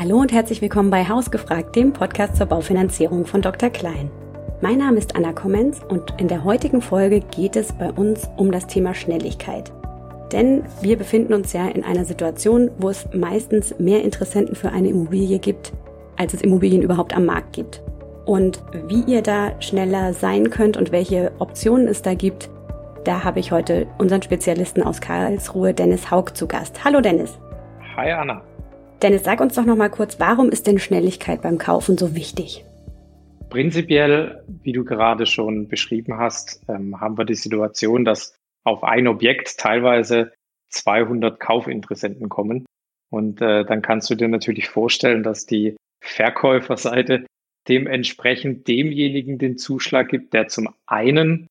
Hallo und herzlich willkommen bei Hausgefragt, dem Podcast zur Baufinanzierung von Dr. Klein. Mein Name ist Anna Kommenz und in der heutigen Folge geht es bei uns um das Thema Schnelligkeit. Denn wir befinden uns ja in einer Situation, wo es meistens mehr Interessenten für eine Immobilie gibt, als es Immobilien überhaupt am Markt gibt. Und wie ihr da schneller sein könnt und welche Optionen es da gibt, da habe ich heute unseren Spezialisten aus Karlsruhe, Dennis Haug, zu Gast. Hallo Dennis. Hi Anna. Dennis, sag uns doch noch mal kurz, warum ist denn Schnelligkeit beim Kaufen so wichtig? Prinzipiell, wie du gerade schon beschrieben hast, ähm, haben wir die Situation, dass auf ein Objekt teilweise 200 Kaufinteressenten kommen. Und äh, dann kannst du dir natürlich vorstellen, dass die Verkäuferseite dementsprechend demjenigen den Zuschlag gibt, der zum einen,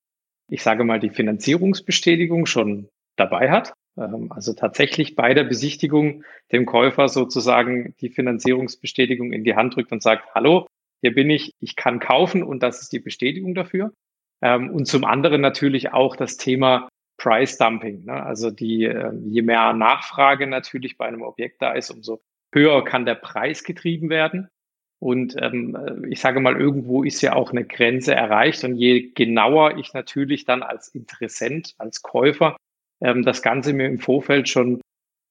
ich sage mal, die Finanzierungsbestätigung schon dabei hat also tatsächlich bei der Besichtigung dem Käufer sozusagen die Finanzierungsbestätigung in die Hand drückt und sagt, hallo, hier bin ich, ich kann kaufen und das ist die Bestätigung dafür. Ähm, und zum anderen natürlich auch das Thema Price Dumping. Ne? Also die, ähm, je mehr Nachfrage natürlich bei einem Objekt da ist, umso höher kann der Preis getrieben werden. Und ähm, äh, ich sage mal, irgendwo ist ja auch eine Grenze erreicht. Und je genauer ich natürlich dann als Interessent, als Käufer ähm, das Ganze mir im Vorfeld schon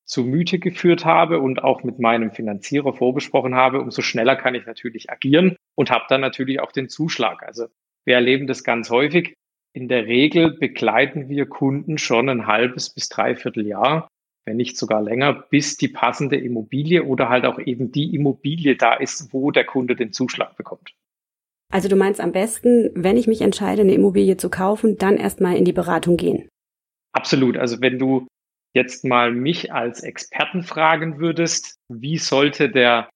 zu Müte geführt habe und auch mit meinem Finanzierer vorbesprochen habe, umso schneller kann ich natürlich agieren und habe dann natürlich auch den Zuschlag. Also wir erleben das ganz häufig. In der Regel begleiten wir Kunden schon ein halbes bis dreiviertel Jahr, wenn nicht sogar länger, bis die passende Immobilie oder halt auch eben die Immobilie da ist, wo der Kunde den Zuschlag bekommt. Also du meinst am besten, wenn ich mich entscheide, eine Immobilie zu kaufen, dann erstmal in die Beratung gehen. Absolut. Also wenn du jetzt mal mich als Experten fragen würdest, wie sollte der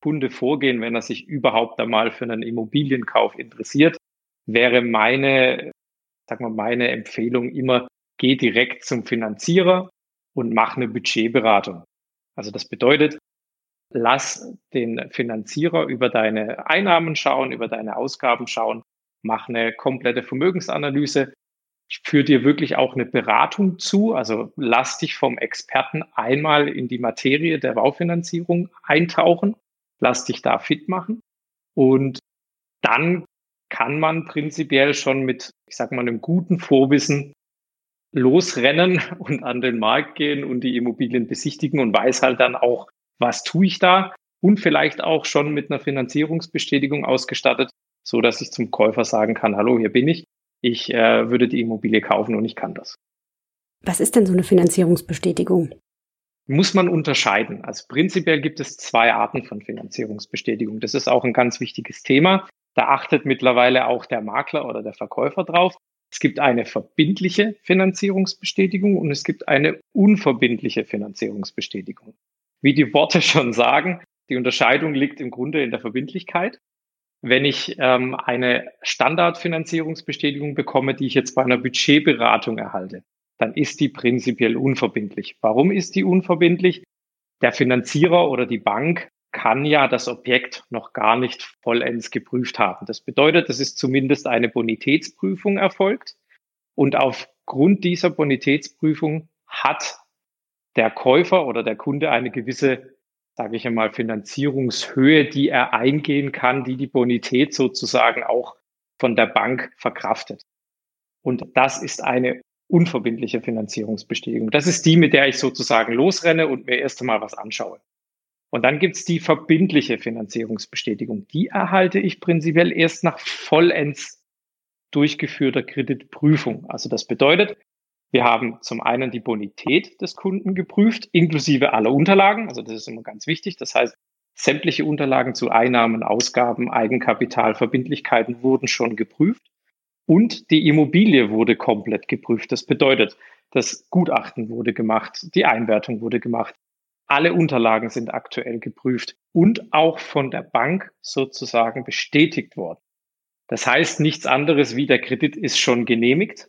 Kunde vorgehen, wenn er sich überhaupt einmal für einen Immobilienkauf interessiert, wäre meine, sag mal, meine Empfehlung immer, geh direkt zum Finanzierer und mach eine Budgetberatung. Also das bedeutet, lass den Finanzierer über deine Einnahmen schauen, über deine Ausgaben schauen, mach eine komplette Vermögensanalyse, führe dir wirklich auch eine Beratung zu. Also lass dich vom Experten einmal in die Materie der Baufinanzierung eintauchen. Lass dich da fit machen. Und dann kann man prinzipiell schon mit, ich sag mal, einem guten Vorwissen losrennen und an den Markt gehen und die Immobilien besichtigen und weiß halt dann auch, was tue ich da und vielleicht auch schon mit einer Finanzierungsbestätigung ausgestattet, so dass ich zum Käufer sagen kann, hallo, hier bin ich ich äh, würde die Immobilie kaufen und ich kann das. Was ist denn so eine Finanzierungsbestätigung? Muss man unterscheiden. Also prinzipiell gibt es zwei Arten von Finanzierungsbestätigung. Das ist auch ein ganz wichtiges Thema. Da achtet mittlerweile auch der Makler oder der Verkäufer drauf. Es gibt eine verbindliche Finanzierungsbestätigung und es gibt eine unverbindliche Finanzierungsbestätigung. Wie die Worte schon sagen, die Unterscheidung liegt im Grunde in der Verbindlichkeit. Wenn ich ähm, eine Standardfinanzierungsbestätigung bekomme, die ich jetzt bei einer Budgetberatung erhalte, dann ist die prinzipiell unverbindlich. Warum ist die unverbindlich? Der Finanzierer oder die Bank kann ja das Objekt noch gar nicht vollends geprüft haben. Das bedeutet, es ist zumindest eine Bonitätsprüfung erfolgt. Und aufgrund dieser Bonitätsprüfung hat der Käufer oder der Kunde eine gewisse sage ich einmal, Finanzierungshöhe, die er eingehen kann, die die Bonität sozusagen auch von der Bank verkraftet. Und das ist eine unverbindliche Finanzierungsbestätigung. Das ist die, mit der ich sozusagen losrenne und mir erst einmal was anschaue. Und dann gibt's die verbindliche Finanzierungsbestätigung. Die erhalte ich prinzipiell erst nach vollends durchgeführter Kreditprüfung. Also das bedeutet, wir haben zum einen die Bonität des Kunden geprüft, inklusive aller Unterlagen. Also das ist immer ganz wichtig. Das heißt, sämtliche Unterlagen zu Einnahmen, Ausgaben, Eigenkapital, Verbindlichkeiten wurden schon geprüft. Und die Immobilie wurde komplett geprüft. Das bedeutet, das Gutachten wurde gemacht, die Einwertung wurde gemacht. Alle Unterlagen sind aktuell geprüft und auch von der Bank sozusagen bestätigt worden. Das heißt nichts anderes wie der Kredit ist schon genehmigt.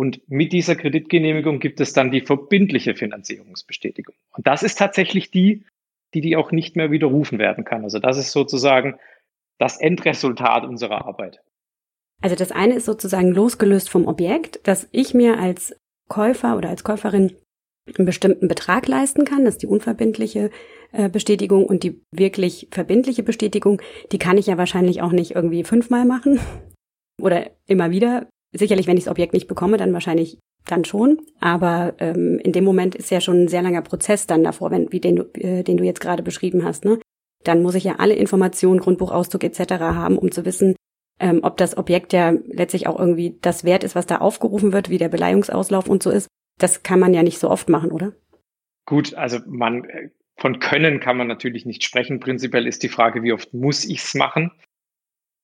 Und mit dieser Kreditgenehmigung gibt es dann die verbindliche Finanzierungsbestätigung. Und das ist tatsächlich die, die die auch nicht mehr widerrufen werden kann. Also das ist sozusagen das Endresultat unserer Arbeit. Also das eine ist sozusagen losgelöst vom Objekt, dass ich mir als Käufer oder als Käuferin einen bestimmten Betrag leisten kann. Das ist die unverbindliche äh, Bestätigung und die wirklich verbindliche Bestätigung, die kann ich ja wahrscheinlich auch nicht irgendwie fünfmal machen oder immer wieder. Sicherlich, wenn ich das Objekt nicht bekomme, dann wahrscheinlich dann schon. Aber ähm, in dem Moment ist ja schon ein sehr langer Prozess dann davor, wenn, wie den du, äh, den du jetzt gerade beschrieben hast. Ne? Dann muss ich ja alle Informationen, Grundbuchauszug etc. haben, um zu wissen, ähm, ob das Objekt ja letztlich auch irgendwie das wert ist, was da aufgerufen wird, wie der Beleihungsauslauf und so ist. Das kann man ja nicht so oft machen, oder? Gut, also man äh, von Können kann man natürlich nicht sprechen. Prinzipiell ist die Frage, wie oft muss ich es machen?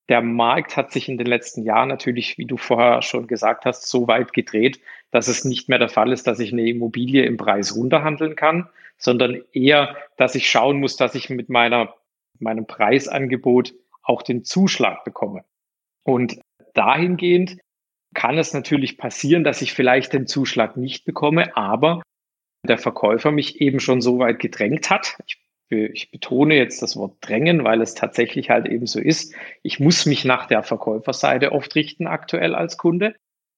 Der Markt hat sich in den letzten Jahren natürlich, wie du vorher schon gesagt hast, so weit gedreht, dass es nicht mehr der Fall ist, dass ich eine Immobilie im Preis runterhandeln kann, sondern eher, dass ich schauen muss, dass ich mit meiner, meinem Preisangebot auch den Zuschlag bekomme. Und dahingehend kann es natürlich passieren, dass ich vielleicht den Zuschlag nicht bekomme, aber der Verkäufer mich eben schon so weit gedrängt hat. Ich, ich, betone jetzt das Wort drängen, weil es tatsächlich halt eben so ist. Ich muss mich nach der Verkäuferseite oft richten aktuell als Kunde,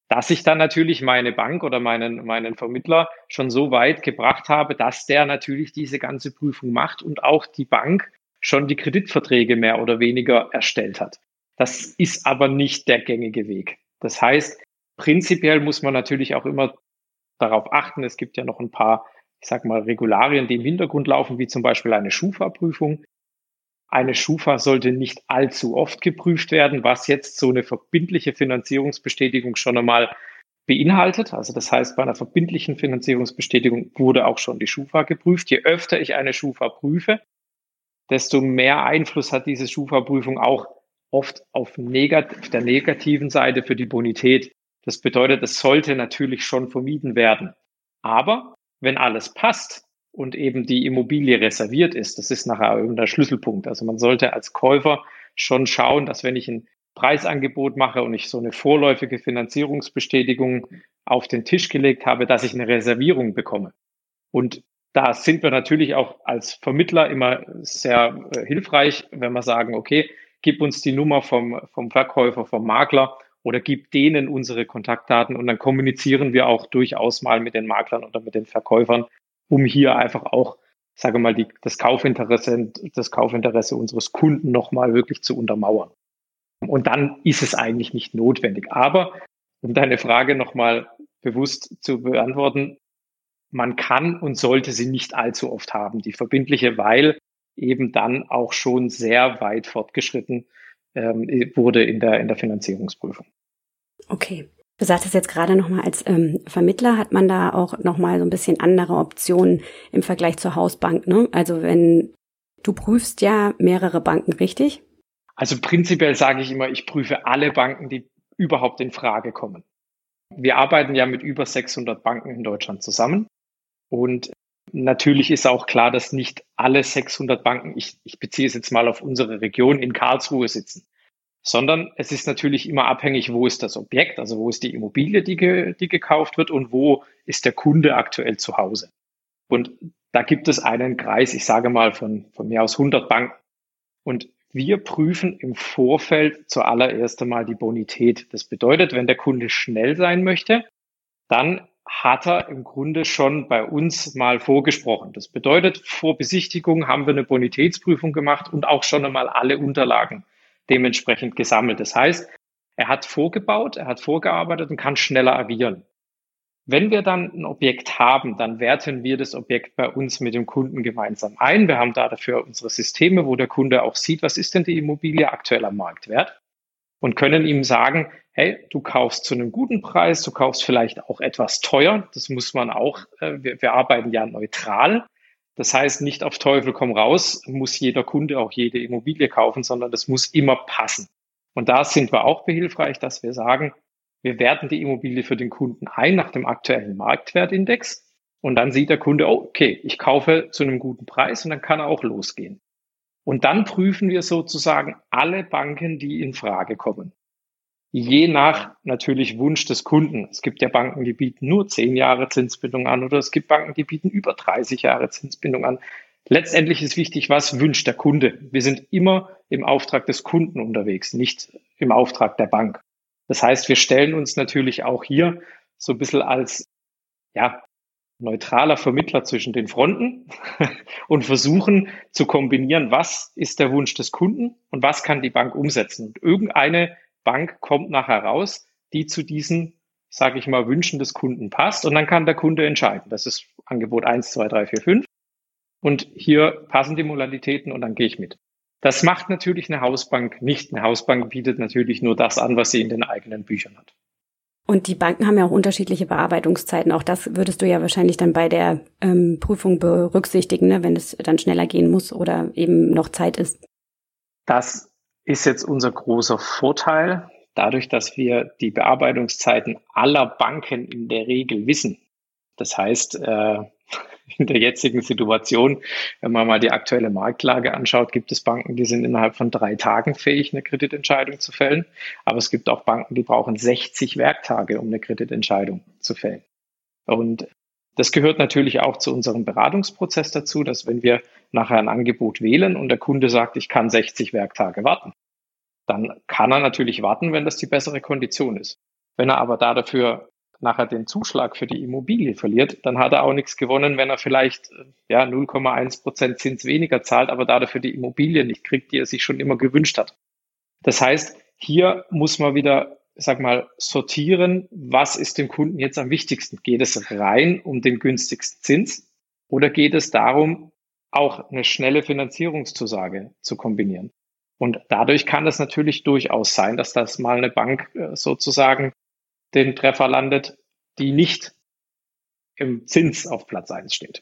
dass ich dann natürlich meine Bank oder meinen, meinen Vermittler schon so weit gebracht habe, dass der natürlich diese ganze Prüfung macht und auch die Bank schon die Kreditverträge mehr oder weniger erstellt hat. Das ist aber nicht der gängige Weg. Das heißt, prinzipiell muss man natürlich auch immer darauf achten. Es gibt ja noch ein paar, ich sag mal, Regularien, die im Hintergrund laufen, wie zum Beispiel eine Schufa-Prüfung. Eine Schufa sollte nicht allzu oft geprüft werden, was jetzt so eine verbindliche Finanzierungsbestätigung schon einmal beinhaltet. Also das heißt, bei einer verbindlichen Finanzierungsbestätigung wurde auch schon die Schufa geprüft. Je öfter ich eine Schufa prüfe, desto mehr Einfluss hat diese Schufa-Prüfung auch oft auf, negat der negativen Seite für die Bonität. Das bedeutet, es sollte natürlich schon vermieden werden. Aber wenn alles passt und eben die Immobilie reserviert ist, das ist nachher irgendein Schlüsselpunkt. Also man sollte als Käufer schon schauen, dass wenn ich ein Preisangebot mache und ich so eine vorläufige Finanzierungsbestätigung auf den Tisch gelegt habe, dass ich eine Reservierung bekomme. Und da sind wir natürlich auch als Vermittler immer sehr äh, hilfreich, wenn wir sagen, okay, gib uns die Nummer vom, vom Verkäufer, vom Makler oder gib denen unsere Kontaktdaten und dann kommunizieren wir auch durchaus mal mit den Maklern oder mit den Verkäufern, um hier einfach auch, sage mal, die, das Kaufinteresse, das Kaufinteresse unseres Kunden nochmal wirklich zu untermauern. Und dann ist es eigentlich nicht notwendig. Aber um deine Frage nochmal bewusst zu beantworten, man kann und sollte sie nicht allzu oft haben, die verbindliche, weil eben dann auch schon sehr weit fortgeschritten ähm, wurde in der, in der Finanzierungsprüfung. Okay. Du sagtest jetzt gerade nochmal, als ähm, Vermittler hat man da auch nochmal so ein bisschen andere Optionen im Vergleich zur Hausbank. Ne? Also wenn du prüfst ja mehrere Banken, richtig? Also prinzipiell sage ich immer, ich prüfe alle Banken, die überhaupt in Frage kommen. Wir arbeiten ja mit über 600 Banken in Deutschland zusammen und Natürlich ist auch klar, dass nicht alle 600 Banken, ich, ich beziehe es jetzt mal auf unsere Region, in Karlsruhe sitzen, sondern es ist natürlich immer abhängig, wo ist das Objekt, also wo ist die Immobilie, die, ge, die gekauft wird und wo ist der Kunde aktuell zu Hause. Und da gibt es einen Kreis, ich sage mal von, von mehr aus 100 Banken. Und wir prüfen im Vorfeld zuallererst einmal die Bonität. Das bedeutet, wenn der Kunde schnell sein möchte, dann hat er im Grunde schon bei uns mal vorgesprochen. Das bedeutet, vor Besichtigung haben wir eine Bonitätsprüfung gemacht und auch schon einmal alle Unterlagen dementsprechend gesammelt. Das heißt, er hat vorgebaut, er hat vorgearbeitet und kann schneller agieren. Wenn wir dann ein Objekt haben, dann werten wir das Objekt bei uns mit dem Kunden gemeinsam ein. Wir haben da dafür unsere Systeme, wo der Kunde auch sieht, was ist denn die Immobilie aktuell am Marktwert und können ihm sagen, hey, du kaufst zu einem guten Preis, du kaufst vielleicht auch etwas teuer. Das muss man auch, äh, wir, wir arbeiten ja neutral. Das heißt, nicht auf Teufel komm raus, muss jeder Kunde auch jede Immobilie kaufen, sondern das muss immer passen. Und da sind wir auch behilfreich, dass wir sagen, wir werten die Immobilie für den Kunden ein nach dem aktuellen Marktwertindex. Und dann sieht der Kunde, oh, okay, ich kaufe zu einem guten Preis und dann kann er auch losgehen. Und dann prüfen wir sozusagen alle Banken, die in Frage kommen je nach natürlich Wunsch des Kunden. Es gibt ja Banken, die bieten nur zehn Jahre Zinsbindung an oder es gibt Banken, die bieten über 30 Jahre Zinsbindung an. Letztendlich ist wichtig, was wünscht der Kunde. Wir sind immer im Auftrag des Kunden unterwegs, nicht im Auftrag der Bank. Das heißt, wir stellen uns natürlich auch hier so ein bisschen als, ja, neutraler Vermittler zwischen den Fronten und versuchen zu kombinieren, was ist der Wunsch des Kunden und was kann die Bank umsetzen. Und irgendeine Bank kommt nachher raus, die zu diesen, sage ich mal, Wünschen des Kunden passt und dann kann der Kunde entscheiden. Das ist Angebot 1, 2, 3, 4, 5 und hier passen die Modalitäten und dann gehe ich mit. Das macht natürlich eine Hausbank nicht. Eine Hausbank bietet natürlich nur das an, was sie in den eigenen Büchern hat. Und die Banken haben ja auch unterschiedliche Bearbeitungszeiten. Auch das würdest du ja wahrscheinlich dann bei der ähm, Prüfung berücksichtigen, ne, wenn es dann schneller gehen muss oder eben noch Zeit ist. Das ist jetzt unser großer Vorteil. Dadurch, dass wir die Bearbeitungszeiten aller Banken in der Regel wissen. Das heißt, äh, in der jetzigen Situation, wenn man mal die aktuelle Marktlage anschaut, gibt es Banken, die sind innerhalb von drei Tagen fähig, eine Kreditentscheidung zu fällen. Aber es gibt auch Banken, die brauchen 60 Werktage, um eine Kreditentscheidung zu fällen. Und das gehört natürlich auch zu unserem Beratungsprozess dazu, dass wenn wir nachher ein Angebot wählen und der Kunde sagt, ich kann 60 Werktage warten, dann kann er natürlich warten, wenn das die bessere Kondition ist. Wenn er aber da dafür nachher den Zuschlag für die Immobilie verliert, dann hat er auch nichts gewonnen, wenn er vielleicht äh, ja 0,1 Prozent Zins weniger zahlt, aber dafür die Immobilie nicht kriegt, die er sich schon immer gewünscht hat. Das heißt, hier muss man wieder, sag mal, sortieren, was ist dem Kunden jetzt am wichtigsten? Geht es rein um den günstigsten Zins oder geht es darum, auch eine schnelle Finanzierungszusage zu kombinieren? Und dadurch kann es natürlich durchaus sein, dass das mal eine Bank äh, sozusagen den Treffer landet, die nicht im Zins auf Platz eins steht.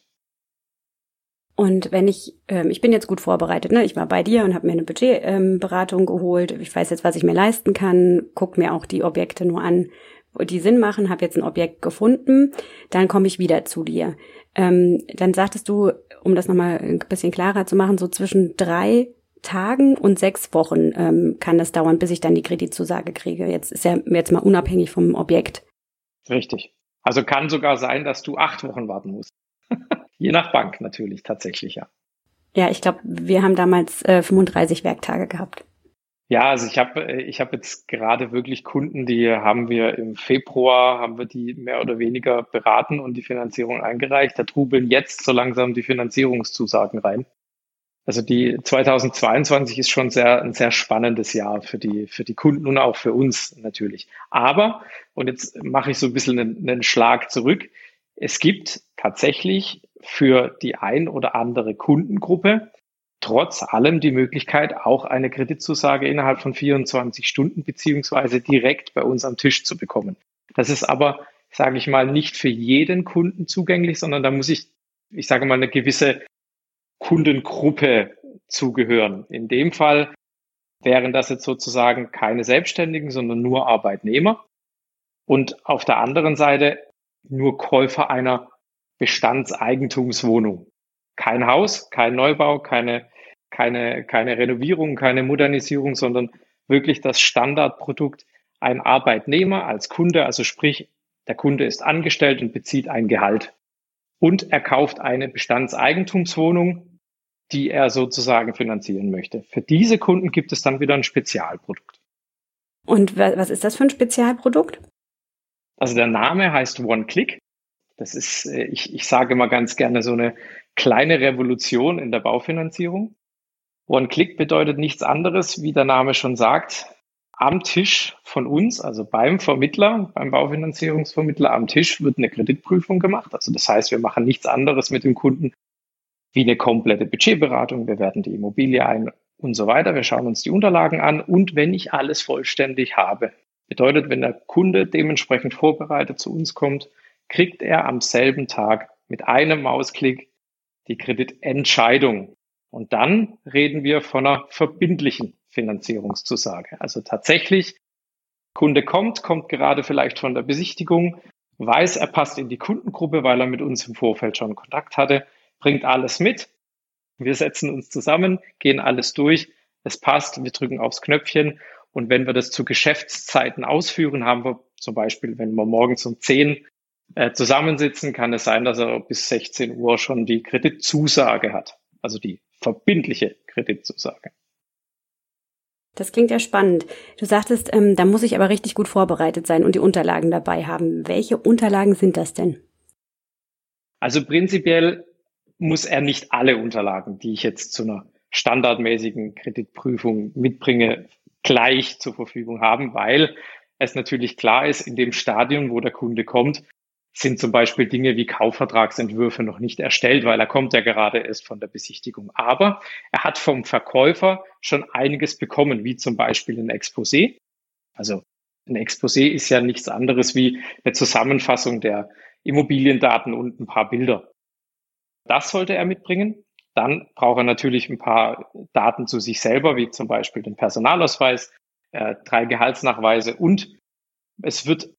Und wenn ich, ähm, ich bin jetzt gut vorbereitet, ne? Ich war bei dir und habe mir eine Budgetberatung ähm, geholt. Ich weiß jetzt, was ich mir leisten kann, guck mir auch die Objekte nur an, die Sinn machen, habe jetzt ein Objekt gefunden, dann komme ich wieder zu dir. Ähm, dann sagtest du, um das nochmal ein bisschen klarer zu machen, so zwischen drei Tagen und sechs Wochen ähm, kann das dauern, bis ich dann die Kreditzusage kriege. Jetzt ist ja jetzt mal unabhängig vom Objekt. Richtig. Also kann sogar sein, dass du acht Wochen warten musst. Je nach Bank natürlich, tatsächlich, ja. Ja, ich glaube, wir haben damals äh, 35 Werktage gehabt. Ja, also ich habe äh, ich hab jetzt gerade wirklich Kunden, die haben wir im Februar, haben wir die mehr oder weniger beraten und die Finanzierung eingereicht. Da trubeln jetzt so langsam die Finanzierungszusagen rein. Also die 2022 ist schon sehr, ein sehr spannendes Jahr für die, für die Kunden und auch für uns natürlich. Aber, und jetzt mache ich so ein bisschen einen, einen Schlag zurück. Es gibt tatsächlich für die ein oder andere Kundengruppe trotz allem die Möglichkeit, auch eine Kreditzusage innerhalb von 24 Stunden beziehungsweise direkt bei uns am Tisch zu bekommen. Das ist aber, sage ich mal, nicht für jeden Kunden zugänglich, sondern da muss ich, ich sage mal, eine gewisse Kundengruppe zugehören. In dem Fall wären das jetzt sozusagen keine Selbstständigen, sondern nur Arbeitnehmer. Und auf der anderen Seite nur Käufer einer Bestandseigentumswohnung. Kein Haus, kein Neubau, keine, keine, keine Renovierung, keine Modernisierung, sondern wirklich das Standardprodukt. Ein Arbeitnehmer als Kunde, also sprich, der Kunde ist angestellt und bezieht ein Gehalt und er kauft eine Bestandseigentumswohnung, die er sozusagen finanzieren möchte. Für diese Kunden gibt es dann wieder ein Spezialprodukt. Und was ist das für ein Spezialprodukt? Also der Name heißt One Click. Das ist, äh, ich, ich sage mal ganz gerne so eine kleine Revolution in der Baufinanzierung. One Click bedeutet nichts anderes, wie der Name schon sagt am Tisch von uns, also beim Vermittler, beim Baufinanzierungsvermittler am Tisch wird eine Kreditprüfung gemacht. Also das heißt, wir machen nichts anderes mit dem Kunden wie eine komplette Budgetberatung. Wir werten die Immobilie ein und so weiter. Wir schauen uns die Unterlagen an und wenn ich alles vollständig habe, bedeutet, wenn der Kunde dementsprechend vorbereitet zu uns kommt, kriegt er am selben Tag mit einem Mausklick die Kreditentscheidung. Und dann reden wir von einer verbindlichen Finanzierungszusage. Also tatsächlich, Kunde kommt, kommt gerade vielleicht von der Besichtigung, weiß, er passt in die Kundengruppe, weil er mit uns im Vorfeld schon Kontakt hatte, bringt alles mit. Wir setzen uns zusammen, gehen alles durch. Es passt, wir drücken aufs Knöpfchen. Und wenn wir das zu Geschäftszeiten ausführen, haben wir zum Beispiel, wenn wir morgens um 10 äh, zusammensitzen, kann es sein, dass er bis 16 Uhr schon die Kreditzusage hat. Also die verbindliche Kreditzusage. Das klingt ja spannend. Du sagtest, ähm, da muss ich aber richtig gut vorbereitet sein und die Unterlagen dabei haben. Welche Unterlagen sind das denn? Also prinzipiell muss er nicht alle Unterlagen, die ich jetzt zu einer standardmäßigen Kreditprüfung mitbringe, gleich zur Verfügung haben, weil es natürlich klar ist, in dem Stadium, wo der Kunde kommt, sind zum Beispiel Dinge wie Kaufvertragsentwürfe noch nicht erstellt, weil er kommt ja gerade erst von der Besichtigung. Aber er hat vom Verkäufer schon einiges bekommen, wie zum Beispiel ein Exposé. Also ein Exposé ist ja nichts anderes wie eine Zusammenfassung der Immobiliendaten und ein paar Bilder. Das sollte er mitbringen. Dann braucht er natürlich ein paar Daten zu sich selber, wie zum Beispiel den Personalausweis, äh, drei Gehaltsnachweise und es wird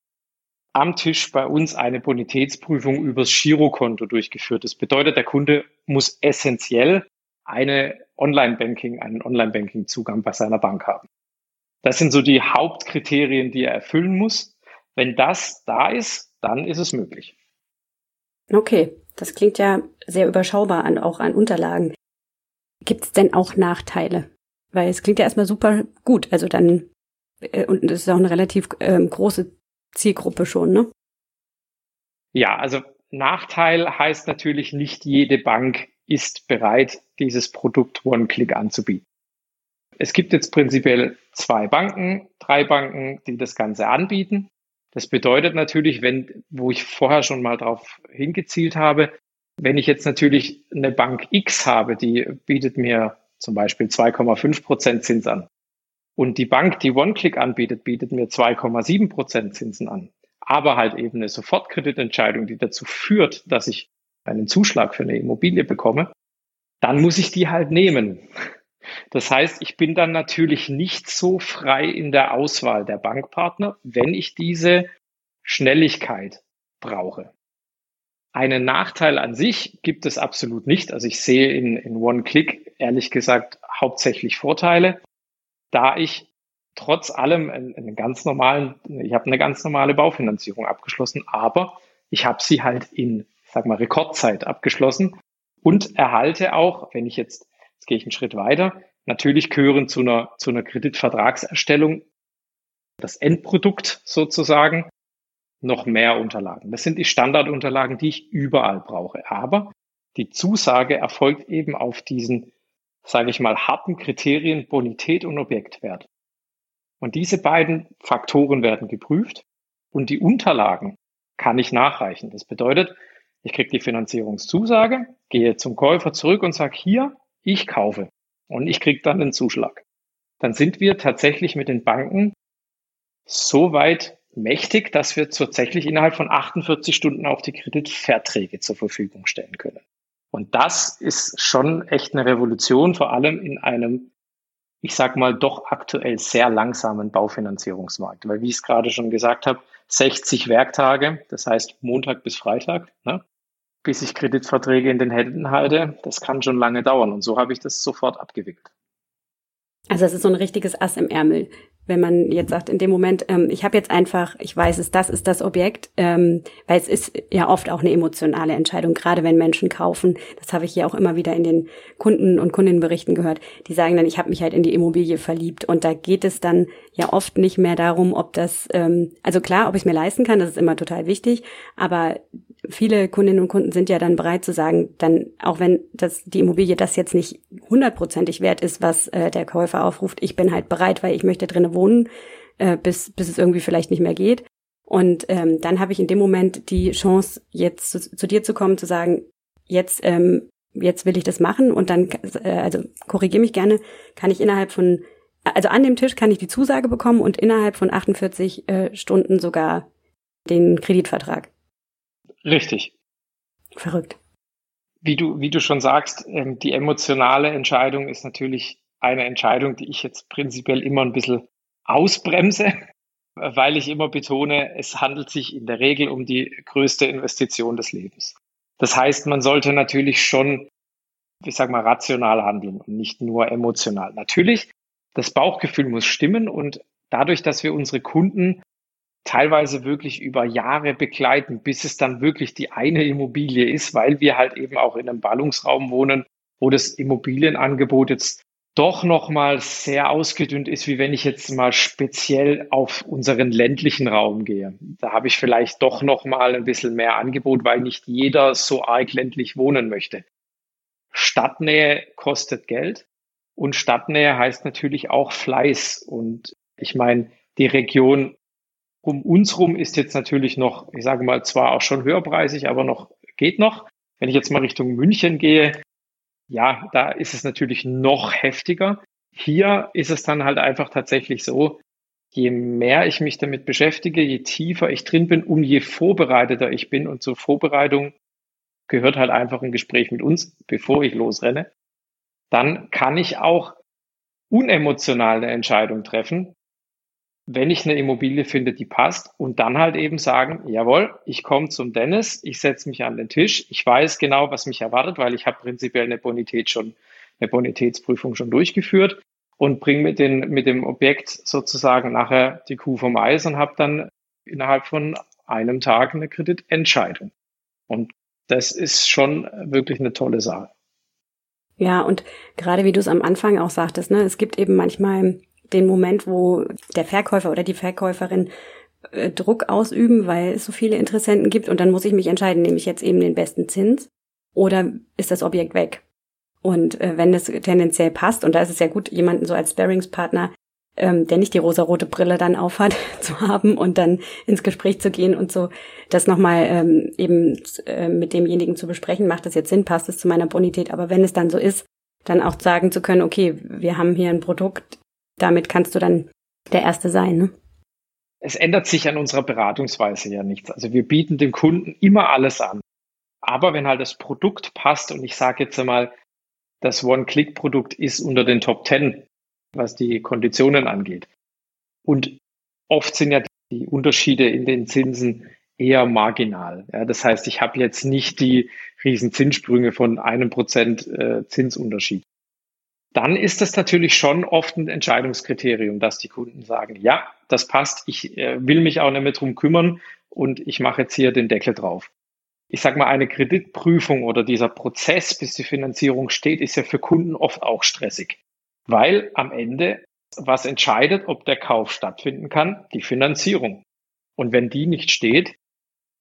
am Tisch bei uns eine Bonitätsprüfung übers Girokonto durchgeführt. Das bedeutet, der Kunde muss essentiell eine Online-Banking, einen Online-Banking-Zugang bei seiner Bank haben. Das sind so die Hauptkriterien, die er erfüllen muss. Wenn das da ist, dann ist es möglich. Okay, das klingt ja sehr überschaubar an, auch an Unterlagen. Gibt es denn auch Nachteile? Weil es klingt ja erstmal super gut. Also dann, äh, und es ist auch eine relativ ähm, große Zielgruppe schon, ne? Ja, also Nachteil heißt natürlich, nicht jede Bank ist bereit, dieses Produkt One-Click anzubieten. Es gibt jetzt prinzipiell zwei Banken, drei Banken, die das Ganze anbieten. Das bedeutet natürlich, wenn, wo ich vorher schon mal drauf hingezielt habe, wenn ich jetzt natürlich eine Bank X habe, die bietet mir zum Beispiel 2,5 Prozent Zins an, und die Bank, die OneClick anbietet, bietet mir 2,7 Prozent Zinsen an. Aber halt eben eine Sofortkreditentscheidung, die dazu führt, dass ich einen Zuschlag für eine Immobilie bekomme, dann muss ich die halt nehmen. Das heißt, ich bin dann natürlich nicht so frei in der Auswahl der Bankpartner, wenn ich diese Schnelligkeit brauche. Einen Nachteil an sich gibt es absolut nicht. Also ich sehe in, in One-Click ehrlich gesagt hauptsächlich Vorteile da ich trotz allem einen, ganz normalen, ich habe eine ganz normale Baufinanzierung abgeschlossen, aber ich habe sie halt in, sag mal, Rekordzeit abgeschlossen und erhalte auch, wenn ich jetzt, jetzt gehe ich einen Schritt weiter, natürlich gehören zu einer, zu einer Kreditvertragserstellung das Endprodukt sozusagen noch mehr Unterlagen. Das sind die Standardunterlagen, die ich überall brauche. Aber die Zusage erfolgt eben auf diesen sage ich mal, harten Kriterien Bonität und Objektwert. Und diese beiden Faktoren werden geprüft und die Unterlagen kann ich nachreichen. Das bedeutet, ich kriege die Finanzierungszusage, gehe zum Käufer zurück und sage, hier, ich kaufe. Und ich kriege dann den Zuschlag. Dann sind wir tatsächlich mit den Banken so weit mächtig, dass wir tatsächlich innerhalb von 48 Stunden auch die Kreditverträge zur Verfügung stellen können. Und das ist schon echt eine Revolution, vor allem in einem, ich sag mal, doch aktuell sehr langsamen Baufinanzierungsmarkt. Weil, wie ich es gerade schon gesagt habe, 60 Werktage, das heißt Montag bis Freitag, ne, bis ich Kreditverträge in den Händen halte, das kann schon lange dauern. Und so habe ich das sofort abgewickelt. Also es ist so ein richtiges Ass im Ärmel wenn man jetzt sagt, in dem Moment, ähm, ich habe jetzt einfach, ich weiß es, das ist das Objekt, ähm, weil es ist ja oft auch eine emotionale Entscheidung, gerade wenn Menschen kaufen. Das habe ich ja auch immer wieder in den Kunden- und Kundinnenberichten gehört. Die sagen dann, ich habe mich halt in die Immobilie verliebt. Und da geht es dann ja oft nicht mehr darum, ob das, ähm, also klar, ob ich es mir leisten kann, das ist immer total wichtig, aber viele Kundinnen und Kunden sind ja dann bereit zu sagen, dann auch wenn das die Immobilie das jetzt nicht hundertprozentig wert ist, was äh, der Käufer aufruft, ich bin halt bereit, weil ich möchte drinnen wohnen, äh, bis bis es irgendwie vielleicht nicht mehr geht. Und ähm, dann habe ich in dem Moment die Chance, jetzt zu, zu dir zu kommen, zu sagen, jetzt ähm, jetzt will ich das machen und dann, äh, also korrigiere mich gerne, kann ich innerhalb von, also an dem Tisch kann ich die Zusage bekommen und innerhalb von 48 äh, Stunden sogar den Kreditvertrag. Richtig. Verrückt. Wie du, wie du schon sagst, ähm, die emotionale Entscheidung ist natürlich eine Entscheidung, die ich jetzt prinzipiell immer ein bisschen ausbremse, weil ich immer betone, es handelt sich in der Regel um die größte Investition des Lebens. Das heißt, man sollte natürlich schon, ich sag mal, rational handeln und nicht nur emotional. Natürlich, das Bauchgefühl muss stimmen und dadurch, dass wir unsere Kunden teilweise wirklich über Jahre begleiten, bis es dann wirklich die eine Immobilie ist, weil wir halt eben auch in einem Ballungsraum wohnen, wo das Immobilienangebot jetzt doch nochmal sehr ausgedünnt ist, wie wenn ich jetzt mal speziell auf unseren ländlichen Raum gehe. Da habe ich vielleicht doch nochmal ein bisschen mehr Angebot, weil nicht jeder so arg ländlich wohnen möchte. Stadtnähe kostet Geld und Stadtnähe heißt natürlich auch Fleiß. Und ich meine, die Region um uns rum ist jetzt natürlich noch, ich sage mal, zwar auch schon höherpreisig, aber noch geht noch. Wenn ich jetzt mal Richtung München gehe, ja, da ist es natürlich noch heftiger. Hier ist es dann halt einfach tatsächlich so, je mehr ich mich damit beschäftige, je tiefer ich drin bin und je vorbereiteter ich bin. Und zur Vorbereitung gehört halt einfach ein Gespräch mit uns, bevor ich losrenne. Dann kann ich auch unemotional eine Entscheidung treffen, wenn ich eine Immobilie finde, die passt und dann halt eben sagen, jawohl, ich komme zum Dennis, ich setze mich an den Tisch, ich weiß genau, was mich erwartet, weil ich habe prinzipiell eine Bonität schon, eine Bonitätsprüfung schon durchgeführt und bringe mit, mit dem Objekt sozusagen nachher die Kuh vom Eis und habe dann innerhalb von einem Tag eine Kreditentscheidung. Und das ist schon wirklich eine tolle Sache. Ja, und gerade wie du es am Anfang auch sagtest, ne, es gibt eben manchmal den Moment, wo der Verkäufer oder die Verkäuferin äh, Druck ausüben, weil es so viele Interessenten gibt und dann muss ich mich entscheiden, nehme ich jetzt eben den besten Zins oder ist das Objekt weg? Und äh, wenn es tendenziell passt, und da ist es ja gut, jemanden so als Sparringspartner, ähm, der nicht die rosarote Brille dann aufhat, zu haben und dann ins Gespräch zu gehen und so das nochmal ähm, eben äh, mit demjenigen zu besprechen, macht das jetzt Sinn, passt es zu meiner Bonität, aber wenn es dann so ist, dann auch sagen zu können, okay, wir haben hier ein Produkt, damit kannst du dann der Erste sein. Ne? Es ändert sich an unserer Beratungsweise ja nichts. Also wir bieten dem Kunden immer alles an. Aber wenn halt das Produkt passt und ich sage jetzt einmal, das One-Click-Produkt ist unter den Top 10, was die Konditionen angeht. Und oft sind ja die Unterschiede in den Zinsen eher marginal. Ja, das heißt, ich habe jetzt nicht die riesen Zinssprünge von einem Prozent äh, Zinsunterschied dann ist das natürlich schon oft ein Entscheidungskriterium, dass die Kunden sagen, ja, das passt, ich äh, will mich auch nicht mehr drum kümmern und ich mache jetzt hier den Deckel drauf. Ich sage mal, eine Kreditprüfung oder dieser Prozess, bis die Finanzierung steht, ist ja für Kunden oft auch stressig, weil am Ende was entscheidet, ob der Kauf stattfinden kann, die Finanzierung. Und wenn die nicht steht,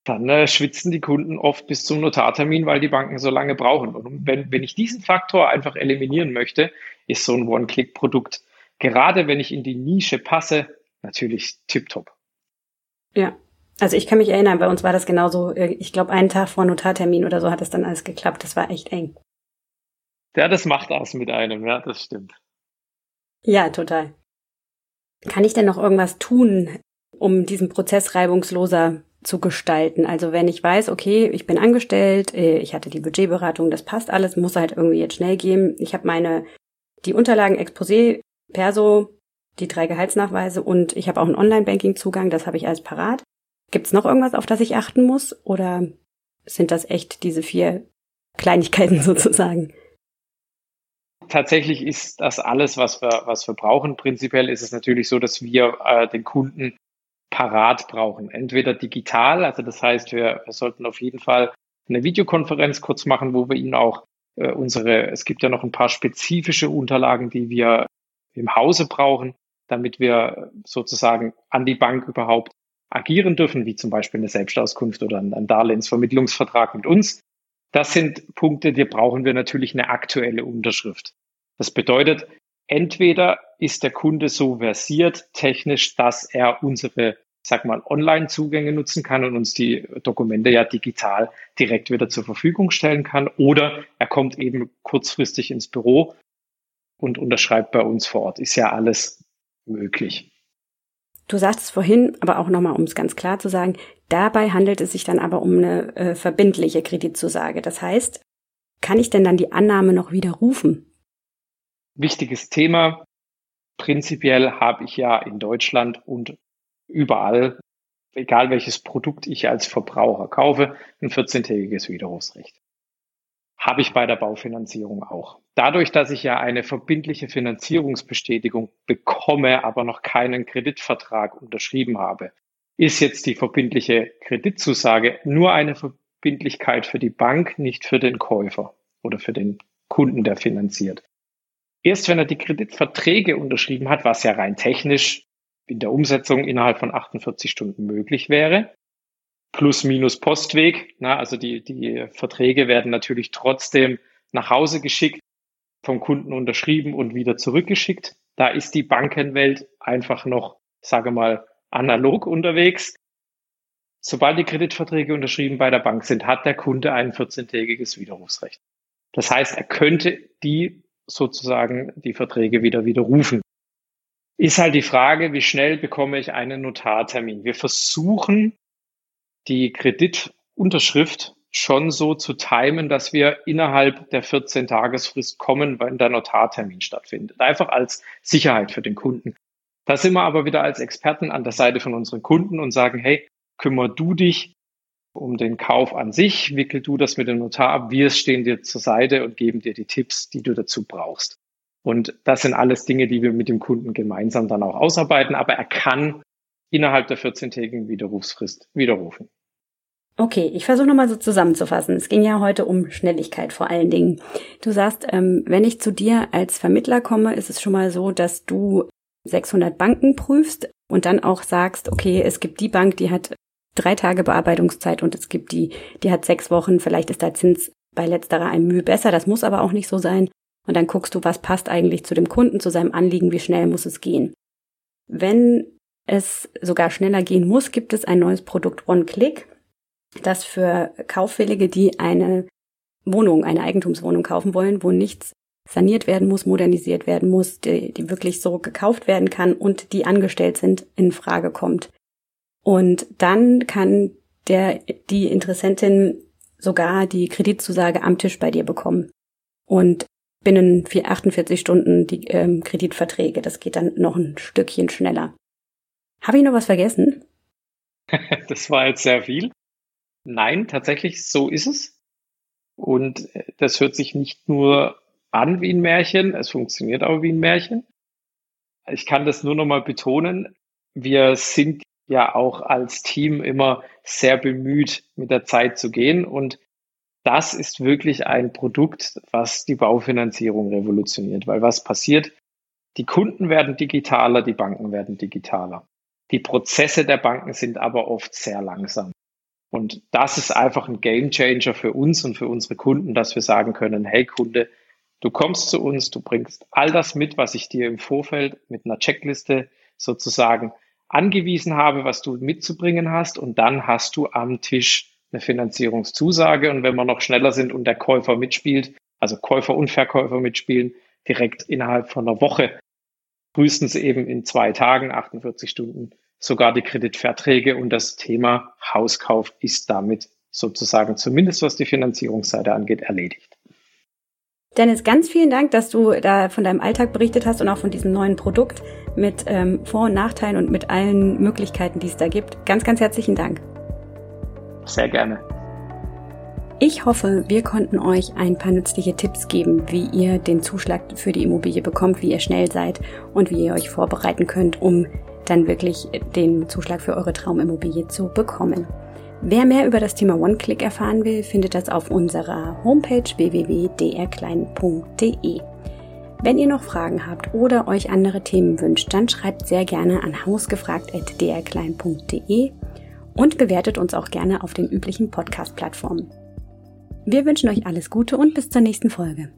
dann äh, schwitzen die Kunden oft bis zum Notartermin, weil die Banken so lange brauchen. Und wenn, wenn ich diesen Faktor einfach eliminieren möchte, ist so ein One-Click-Produkt, gerade wenn ich in die Nische passe, natürlich tiptop. Ja, also ich kann mich erinnern, bei uns war das genauso, äh, ich glaube, einen Tag vor Notartermin oder so hat es dann alles geklappt. Das war echt eng. Ja, das macht was mit einem, ja, das stimmt. Ja, total. Kann ich denn noch irgendwas tun, um diesen Prozess reibungsloser zu gestalten. Also wenn ich weiß, okay, ich bin angestellt, äh, ich hatte die Budgetberatung, das passt alles, muss halt irgendwie jetzt schnell gehen. Ich habe meine die Unterlagen Exposé, Perso, die drei Gehaltsnachweise und ich habe auch einen Online-Banking-Zugang, das habe ich alles parat. Gibt es noch irgendwas, auf das ich achten muss? Oder sind das echt diese vier Kleinigkeiten sozusagen? Tatsächlich ist das alles, was wir, was wir brauchen. Prinzipiell ist es natürlich so, dass wir äh, den Kunden parat brauchen. Entweder digital, also das heißt, wir, wir sollten auf jeden Fall eine Videokonferenz kurz machen, wo wir Ihnen auch äh, unsere, es gibt ja noch ein paar spezifische Unterlagen, die wir im Hause brauchen, damit wir sozusagen an die Bank überhaupt agieren dürfen, wie zum Beispiel eine Selbstauskunft oder ein Darlehensvermittlungsvertrag mit uns. Das sind Punkte, die brauchen wir natürlich eine aktuelle Unterschrift. Das bedeutet, entweder ist der Kunde so versiert technisch, dass er unsere, sag mal, Online-Zugänge nutzen kann und uns die Dokumente ja digital direkt wieder zur Verfügung stellen kann, oder er kommt eben kurzfristig ins Büro und unterschreibt bei uns vor Ort. Ist ja alles möglich. Du sagtest vorhin, aber auch nochmal, um es ganz klar zu sagen, dabei handelt es sich dann aber um eine äh, verbindliche Kreditzusage. Das heißt, kann ich denn dann die Annahme noch widerrufen? Wichtiges Thema. Prinzipiell habe ich ja in Deutschland und überall, egal welches Produkt ich als Verbraucher kaufe, ein 14-tägiges Widerrufsrecht. Habe ich bei der Baufinanzierung auch. Dadurch, dass ich ja eine verbindliche Finanzierungsbestätigung bekomme, aber noch keinen Kreditvertrag unterschrieben habe, ist jetzt die verbindliche Kreditzusage nur eine Verbindlichkeit für die Bank, nicht für den Käufer oder für den Kunden, der finanziert. Erst wenn er die Kreditverträge unterschrieben hat, was ja rein technisch in der Umsetzung innerhalb von 48 Stunden möglich wäre, plus minus Postweg, na, also die, die Verträge werden natürlich trotzdem nach Hause geschickt, vom Kunden unterschrieben und wieder zurückgeschickt. Da ist die Bankenwelt einfach noch, sage mal, analog unterwegs. Sobald die Kreditverträge unterschrieben bei der Bank sind, hat der Kunde ein 14-tägiges Widerrufsrecht. Das heißt, er könnte die sozusagen die Verträge wieder widerrufen. Ist halt die Frage, wie schnell bekomme ich einen Notartermin? Wir versuchen, die Kreditunterschrift schon so zu timen, dass wir innerhalb der 14-Tagesfrist kommen, wenn der Notartermin stattfindet. Einfach als Sicherheit für den Kunden. Da sind wir aber wieder als Experten an der Seite von unseren Kunden und sagen, hey, kümmer du dich um den Kauf an sich, wickel du das mit dem Notar ab, wir stehen dir zur Seite und geben dir die Tipps, die du dazu brauchst. Und das sind alles Dinge, die wir mit dem Kunden gemeinsam dann auch ausarbeiten, aber er kann innerhalb der 14-tägigen Widerrufsfrist widerrufen. Okay, ich versuche nochmal so zusammenzufassen. Es ging ja heute um Schnelligkeit vor allen Dingen. Du sagst, ähm, wenn ich zu dir als Vermittler komme, ist es schon mal so, dass du 600 Banken prüfst und dann auch sagst, okay, es gibt die Bank, die hat drei Tage Bearbeitungszeit und es gibt die, die hat sechs Wochen. Vielleicht ist der Zins bei letzterer ein Mühe besser. Das muss aber auch nicht so sein. Und dann guckst du, was passt eigentlich zu dem Kunden, zu seinem Anliegen, wie schnell muss es gehen. Wenn es sogar schneller gehen muss, gibt es ein neues Produkt One-Click das für Kaufwillige, die eine Wohnung, eine Eigentumswohnung kaufen wollen, wo nichts saniert werden muss, modernisiert werden muss, die, die wirklich so gekauft werden kann und die angestellt sind, in Frage kommt. Und dann kann der, die Interessentin sogar die Kreditzusage am Tisch bei dir bekommen. Und binnen 48 Stunden die ähm, Kreditverträge. Das geht dann noch ein Stückchen schneller. Habe ich noch was vergessen? das war jetzt sehr viel. Nein, tatsächlich, so ist es. Und äh, das hört sich nicht nur an wie ein Märchen, es funktioniert auch wie ein Märchen. Ich kann das nur noch mal betonen. Wir sind ja auch als Team immer sehr bemüht, mit der Zeit zu gehen. Und das ist wirklich ein Produkt, was die Baufinanzierung revolutioniert. Weil was passiert? Die Kunden werden digitaler, die Banken werden digitaler. Die Prozesse der Banken sind aber oft sehr langsam. Und das ist einfach ein Game Changer für uns und für unsere Kunden, dass wir sagen können, hey Kunde, du kommst zu uns, du bringst all das mit, was ich dir im Vorfeld mit einer Checkliste sozusagen angewiesen habe, was du mitzubringen hast. Und dann hast du am Tisch eine Finanzierungszusage. Und wenn wir noch schneller sind und der Käufer mitspielt, also Käufer und Verkäufer mitspielen, direkt innerhalb von einer Woche, frühestens eben in zwei Tagen, 48 Stunden sogar die Kreditverträge und das Thema Hauskauf ist damit sozusagen zumindest was die Finanzierungsseite angeht erledigt. Dennis, ganz vielen Dank, dass du da von deinem Alltag berichtet hast und auch von diesem neuen Produkt mit ähm, Vor- und Nachteilen und mit allen Möglichkeiten, die es da gibt. Ganz, ganz herzlichen Dank. Sehr gerne. Ich hoffe, wir konnten euch ein paar nützliche Tipps geben, wie ihr den Zuschlag für die Immobilie bekommt, wie ihr schnell seid und wie ihr euch vorbereiten könnt, um dann wirklich den Zuschlag für eure Traumimmobilie zu bekommen. Wer mehr über das Thema OneClick erfahren will, findet das auf unserer Homepage www.drklein.de. Wenn ihr noch Fragen habt oder euch andere Themen wünscht, dann schreibt sehr gerne an hausgefragt.drklein.de und bewertet uns auch gerne auf den üblichen Podcast-Plattformen. Wir wünschen euch alles Gute und bis zur nächsten Folge.